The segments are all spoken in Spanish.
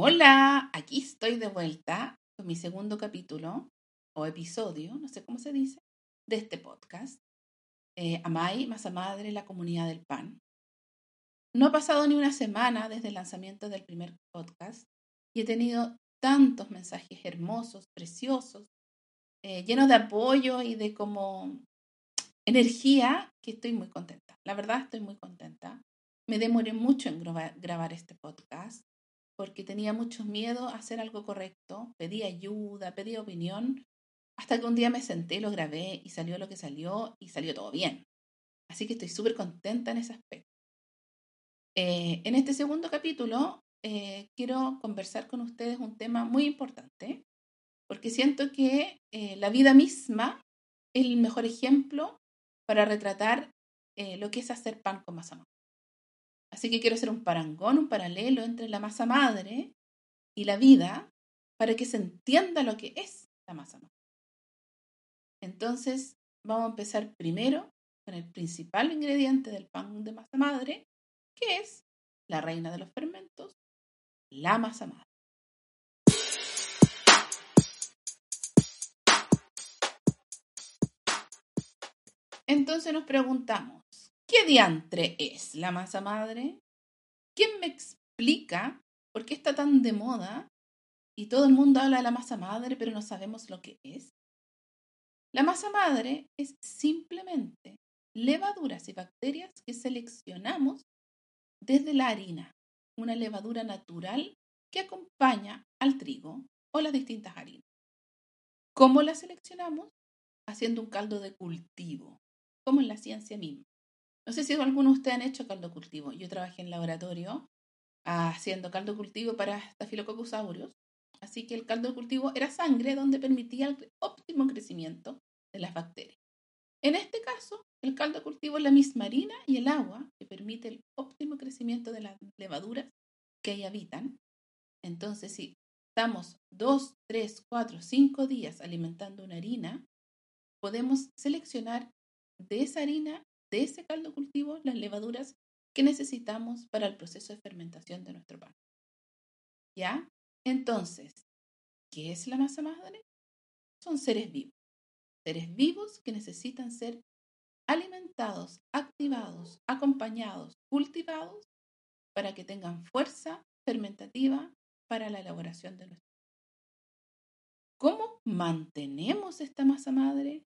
Hola, aquí estoy de vuelta con mi segundo capítulo o episodio, no sé cómo se dice, de este podcast. Eh, Amai, Masa Madre, la comunidad del pan. No ha pasado ni una semana desde el lanzamiento del primer podcast y he tenido tantos mensajes hermosos, preciosos, eh, llenos de apoyo y de como energía que estoy muy contenta. La verdad estoy muy contenta. Me demoré mucho en grabar este podcast porque tenía mucho miedo a hacer algo correcto, pedí ayuda, pedí opinión, hasta que un día me senté, lo grabé y salió lo que salió y salió todo bien. Así que estoy súper contenta en ese aspecto. Eh, en este segundo capítulo eh, quiero conversar con ustedes un tema muy importante, porque siento que eh, la vida misma es el mejor ejemplo para retratar lo que es hacer pan con masa madre. Así que quiero hacer un parangón, un paralelo entre la masa madre y la vida para que se entienda lo que es la masa madre. Entonces, vamos a empezar primero con el principal ingrediente del pan de masa madre, que es la reina de los fermentos, la masa madre. Entonces nos preguntamos, ¿qué diantre es la masa madre? ¿Quién me explica por qué está tan de moda y todo el mundo habla de la masa madre pero no sabemos lo que es? La masa madre es simplemente levaduras y bacterias que seleccionamos desde la harina, una levadura natural que acompaña al trigo o las distintas harinas. ¿Cómo la seleccionamos? Haciendo un caldo de cultivo, como en la ciencia misma. No sé si alguno de ustedes han hecho caldo cultivo. Yo trabajé en laboratorio haciendo caldo cultivo para Staphylococcus aureus. Así que el caldo cultivo era sangre donde permitía el óptimo crecimiento de las bacterias. En este caso, el caldo cultivo es la misma harina y el agua que permite el óptimo crecimiento de las levaduras que ahí habitan. Entonces, si estamos dos, tres, cuatro, cinco días alimentando una harina, podemos seleccionar de esa harina, de ese caldo cultivo, las levaduras que necesitamos para el proceso de fermentación de nuestro pan. ¿Ya? Entonces, ¿qué es la masa madre? Son seres vivos. Seres vivos que necesitan ser alimentados, activados, acompañados, cultivados para que tengan fuerza fermentativa para la elaboración de nuestro. ¿Cómo mantenemos esta masa madre?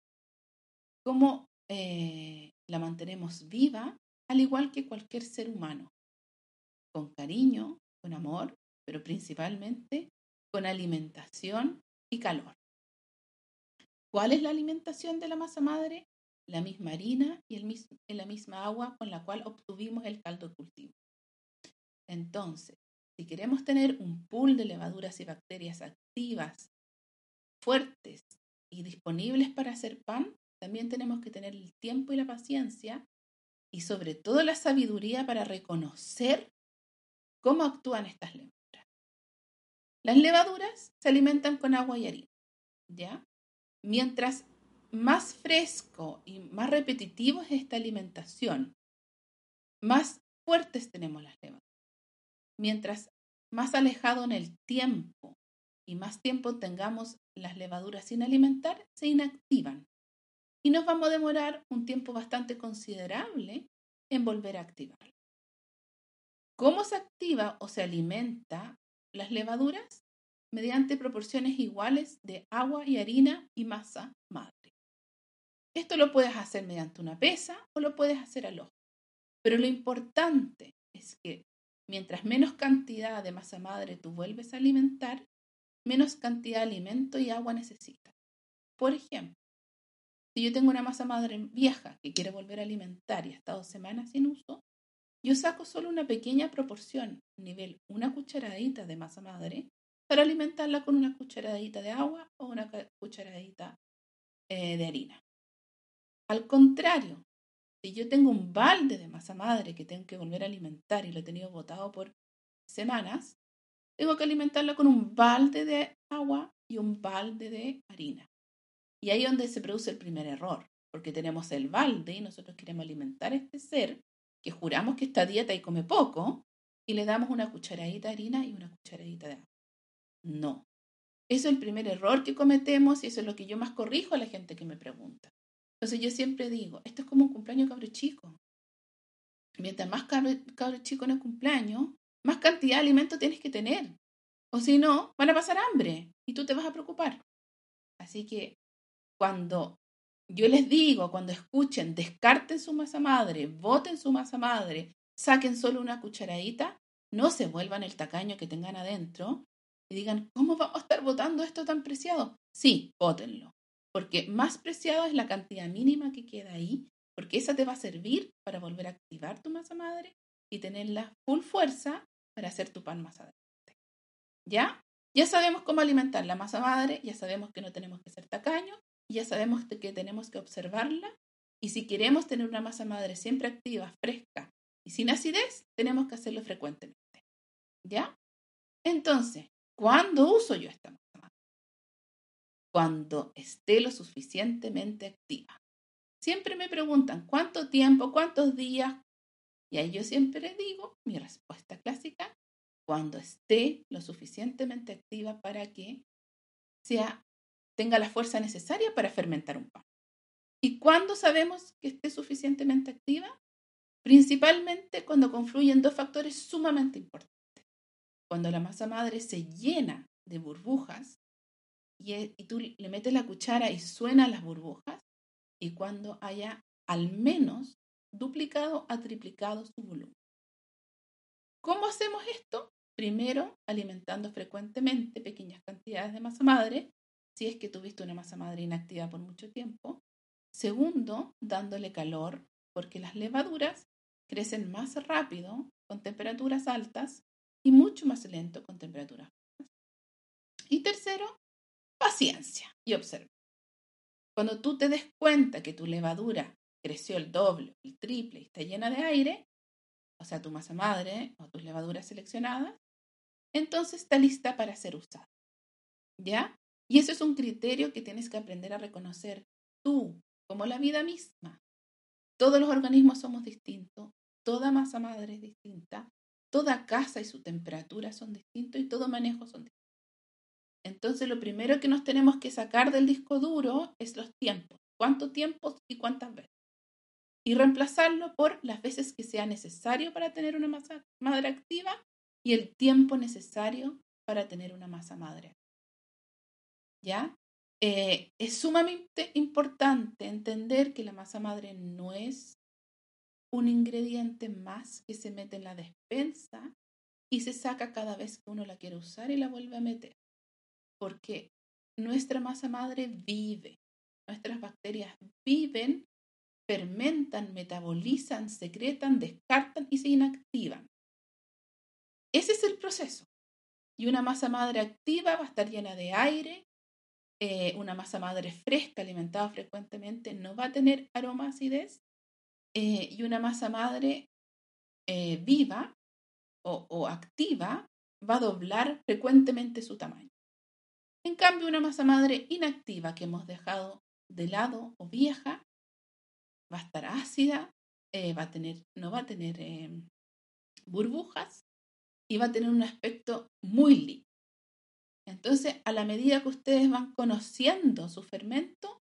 ¿Cómo eh, la mantenemos viva, al igual que cualquier ser humano? Con cariño, con amor, pero principalmente con alimentación y calor. ¿Cuál es la alimentación de la masa madre? La misma harina y el mismo, la misma agua con la cual obtuvimos el caldo de cultivo. Entonces, si queremos tener un pool de levaduras y bacterias activas, fuertes y disponibles para hacer pan, también tenemos que tener el tiempo y la paciencia y sobre todo la sabiduría para reconocer cómo actúan estas levaduras. Las levaduras se alimentan con agua y harina, ¿ya? Mientras más fresco y más repetitivo es esta alimentación, más fuertes tenemos las levaduras mientras más alejado en el tiempo y más tiempo tengamos las levaduras sin alimentar, se inactivan. Y nos vamos a demorar un tiempo bastante considerable en volver a activar. ¿Cómo se activa o se alimenta las levaduras? Mediante proporciones iguales de agua y harina y masa madre. Esto lo puedes hacer mediante una pesa o lo puedes hacer al ojo. Pero lo importante es que Mientras menos cantidad de masa madre tú vuelves a alimentar, menos cantidad de alimento y agua necesitas. Por ejemplo, si yo tengo una masa madre vieja que quiere volver a alimentar y ha estado semanas sin uso, yo saco solo una pequeña proporción, nivel una cucharadita de masa madre, para alimentarla con una cucharadita de agua o una cucharadita eh, de harina. Al contrario, si yo tengo un balde de masa madre que tengo que volver a alimentar y lo he tenido botado por semanas, tengo que alimentarlo con un balde de agua y un balde de harina. Y ahí es donde se produce el primer error, porque tenemos el balde y nosotros queremos alimentar a este ser que juramos que está dieta y come poco, y le damos una cucharadita de harina y una cucharadita de agua. No. Eso es el primer error que cometemos y eso es lo que yo más corrijo a la gente que me pregunta. Entonces yo siempre digo, esto es como un cumpleaños cabro chico. Mientras más cabro, chico en el cumpleaños, más cantidad de alimento tienes que tener. O si no, van a pasar hambre y tú te vas a preocupar. Así que cuando yo les digo, cuando escuchen, descarten su masa madre, voten su masa madre, saquen solo una cucharadita, no se vuelvan el tacaño que tengan adentro y digan, ¿cómo vamos a estar votando esto tan preciado? Sí, votenlo, porque más preciado es la cantidad mínima que queda ahí, porque esa te va a servir para volver a activar tu masa madre y tenerla full fuerza para hacer tu pan más adelante. ¿Ya? Ya sabemos cómo alimentar la masa madre, ya sabemos que no tenemos que ser tacaños, ya sabemos que tenemos que observarla y si queremos tener una masa madre siempre activa, fresca y sin acidez, tenemos que hacerlo frecuentemente. ¿Ya? Entonces, ¿cuándo uso yo esta masa madre? Cuando esté lo suficientemente activa. Siempre me preguntan, ¿cuánto tiempo, cuántos días? Y ahí yo siempre digo, mi respuesta clásica, cuando esté lo suficientemente activa para que sea, tenga la fuerza necesaria para fermentar un pan. ¿Y cuándo sabemos que esté suficientemente activa? Principalmente cuando confluyen dos factores sumamente importantes. Cuando la masa madre se llena de burbujas y, tú le metes la cuchara y suenan las burbujas, y cuando haya al menos duplicado a triplicado su volumen. ¿Cómo hacemos esto? Primero, alimentando frecuentemente pequeñas cantidades de masa madre, si es que tuviste una masa madre inactiva por mucho tiempo. Segundo, dándole calor, porque las levaduras crecen más rápido con temperaturas altas y mucho más lento con temperaturas bajas. Y tercero, paciencia y observa. Cuando tú te des cuenta que tu levadura creció el doble, el triple y está llena de aire, o sea, tu masa madre o tus levaduras seleccionadas, entonces está lista para ser usada. ¿Ya? Y eso es un criterio que tienes que aprender a reconocer tú, como la vida misma. Todos los organismos somos distintos, toda masa madre es distinta, toda casa y su temperatura son distintos y todo manejo son distintos. Entonces, lo primero que nos tenemos que sacar del disco duro es los tiempos. ¿Cuánto tiempo y cuántas veces? Y reemplazarlo por las veces que sea necesario para tener una masa madre activa y el tiempo necesario para tener una masa madre. ¿Ya? Eh, es sumamente importante entender que la masa madre no es un ingrediente más que se mete en la despensa y se saca cada vez que uno la quiere usar y la vuelve a meter porque nuestra masa madre vive, nuestras bacterias viven, fermentan, metabolizan, secretan, descartan y se inactivan. Ese es el proceso. Y una masa madre activa va a estar llena de aire, eh, una masa madre fresca, alimentada frecuentemente, no va a tener aroma acidez, eh, y una masa madre eh, viva o activa va a doblar frecuentemente su tamaño. En cambio, una masa madre inactiva que hemos dejado de lado o vieja va a estar ácida, va a tener, no va a tener burbujas y va a tener un aspecto muy líquido. Entonces, a la medida que ustedes van conociendo su fermento,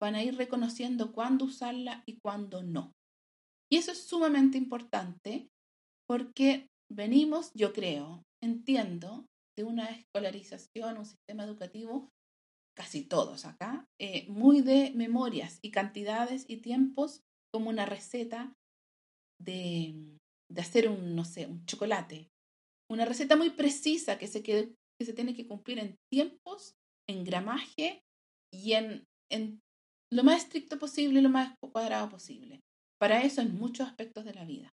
van a ir reconociendo cuándo usarla y cuándo no. Y eso es sumamente importante porque venimos, yo creo, entiendo, de una escolarización, un sistema educativo, casi todos acá, eh, muy de memorias y cantidades y tiempos como una receta de, de, hacer un, no sé, un chocolate. Una receta muy precisa que se, que, que se tiene que cumplir en tiempos, en gramaje y en, en lo más estricto posible, lo más cuadrado posible. Para eso en muchos aspectos de la vida.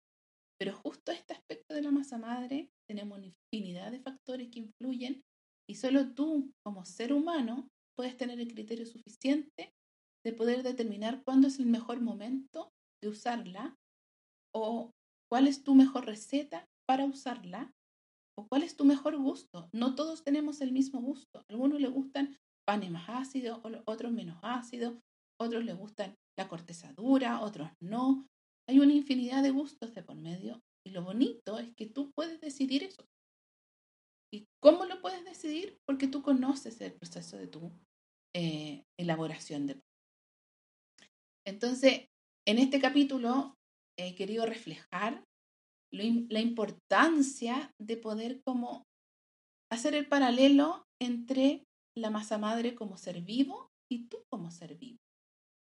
Pero justo este aspecto de la masa madre tenemos infinidad de factores que influyen y solo tú como ser humano puedes tener el criterio suficiente de poder determinar cuándo es el mejor momento de usarla o cuál es tu mejor receta para usarla o cuál es tu mejor gusto. No todos tenemos el mismo gusto. Algunos les gustan panes más ácidos, otros menos ácidos, otros les gustan la corteza dura, otros no. Hay una infinidad de gustos de por medio Y lo bonito es que tú puedes decidir eso. ¿Y cómo lo puedes decidir? Porque tú conoces el proceso de tu eh, elaboración de pan. Entonces, en este capítulo he querido reflejar la importancia de poder como hacer el paralelo entre la masa madre como ser vivo y tú como ser vivo.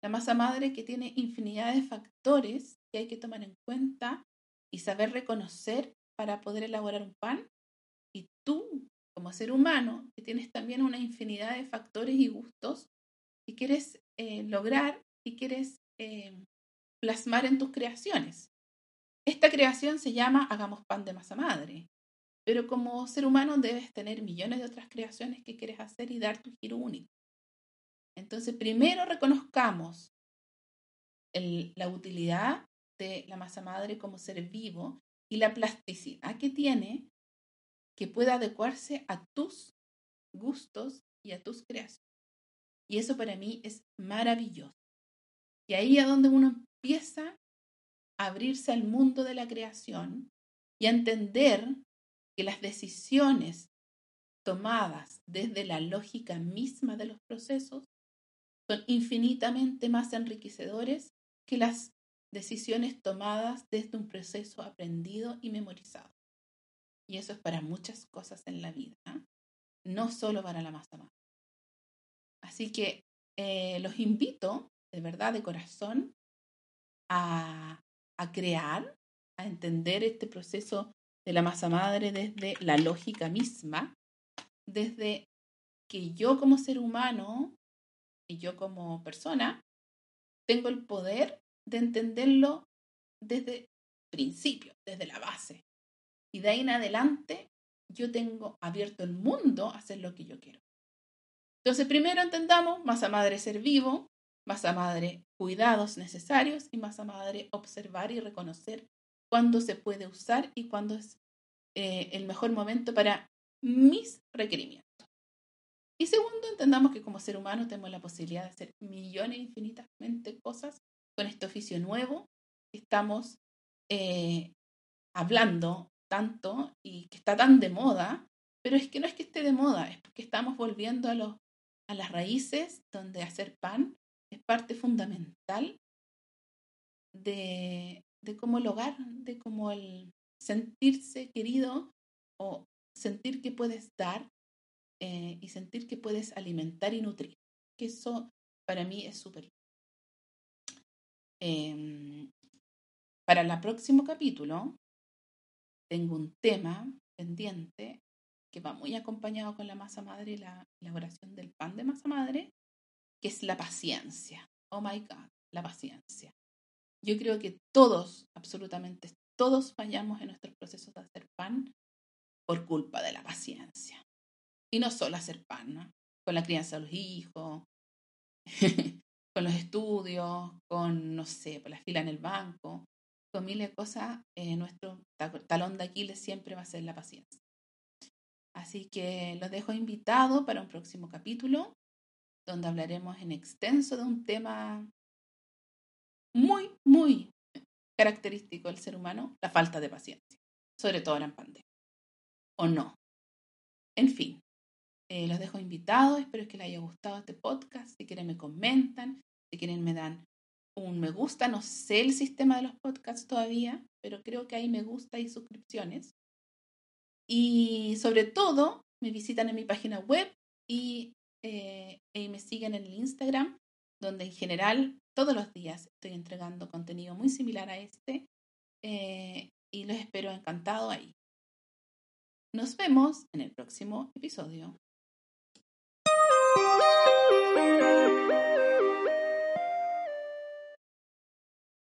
La masa madre que tiene infinidad de factores que hay que tomar en cuenta y saber reconocer para poder elaborar un pan. Y tú, como ser humano, que tienes también una infinidad de factores y gustos que quieres eh, lograr y quieres eh, plasmar en tus creaciones. Esta creación se llama Hagamos pan de masa madre, pero como ser humano debes tener millones de otras creaciones que quieres hacer y dar tu giro único. Entonces, primero reconozcamos la utilidad de la masa madre como ser vivo y la plasticidad que tiene que pueda adecuarse a tus gustos y a tus creaciones. Y eso para mí es maravilloso. Y ahí es donde uno empieza abrirse al mundo de la creación y a entender que las decisiones tomadas desde la lógica misma de los procesos son infinitamente más enriquecedores que las decisiones tomadas desde un proceso aprendido y memorizado. Y eso es para muchas cosas en la vida, ¿ah? no solo para la masa madre. Así que eh, los invito, de verdad, de corazón, a, a crear, a entender este proceso de la masa madre desde la lógica misma, desde que yo como ser humano y yo como persona tengo el poder de entenderlo desde principio, desde la base. Y de ahí en adelante yo tengo abierto el mundo a hacer lo que yo quiero. Entonces, primero entendamos masa madre ser vivo, masa madre cuidados necesarios y masa madre observar y reconocer cuándo se puede usar y cuándo es eh, el mejor momento para mis requerimientos. Y segundo, entendamos que como ser humano tenemos la posibilidad de hacer millones infinitamente cosas con este oficio nuevo que estamos eh, hablando tanto y que está tan de moda, pero es que no es que esté de moda, es porque estamos volviendo a, los, a las raíces donde hacer pan es parte fundamental de, de cómo el hogar, de cómo el sentirse querido o sentir que puedes dar eh, y sentir que puedes alimentar y nutrir. Que eso para mí es súper. Em, para el próximo capítulo tengo un tema pendiente que va muy acompañado con la masa madre y la elaboración del pan de masa madre, que es la paciencia. Oh my God, la paciencia. Yo creo que todos, absolutamente todos fallamos en nuestros procesos de hacer pan por culpa de la paciencia. Y no solo hacer pan, con la crianza de los hijos, con los estudios, con, no sé, por la fila en el banco, con miles de cosas, eh, nuestro talón de Aquiles siempre va a ser la paciencia. Así que los dejo invitados para un próximo capítulo, donde hablaremos en extenso de un tema muy, muy característico del ser humano, la falta de paciencia, sobre todo en pandemia. ¿O no? En fin, eh, los dejo invitados, espero que les haya gustado este podcast. Si quieren me comentan, si quieren me dan un me gusta. No sé el sistema de los podcasts todavía, pero creo que hay me gusta y suscripciones. Y sobre todo, me visitan en mi página web y, eh, me siguen en el Instagram, donde en general todos los días estoy entregando contenido muy similar a este. Eh, y los espero encantado ahí. Nos vemos en el próximo episodio.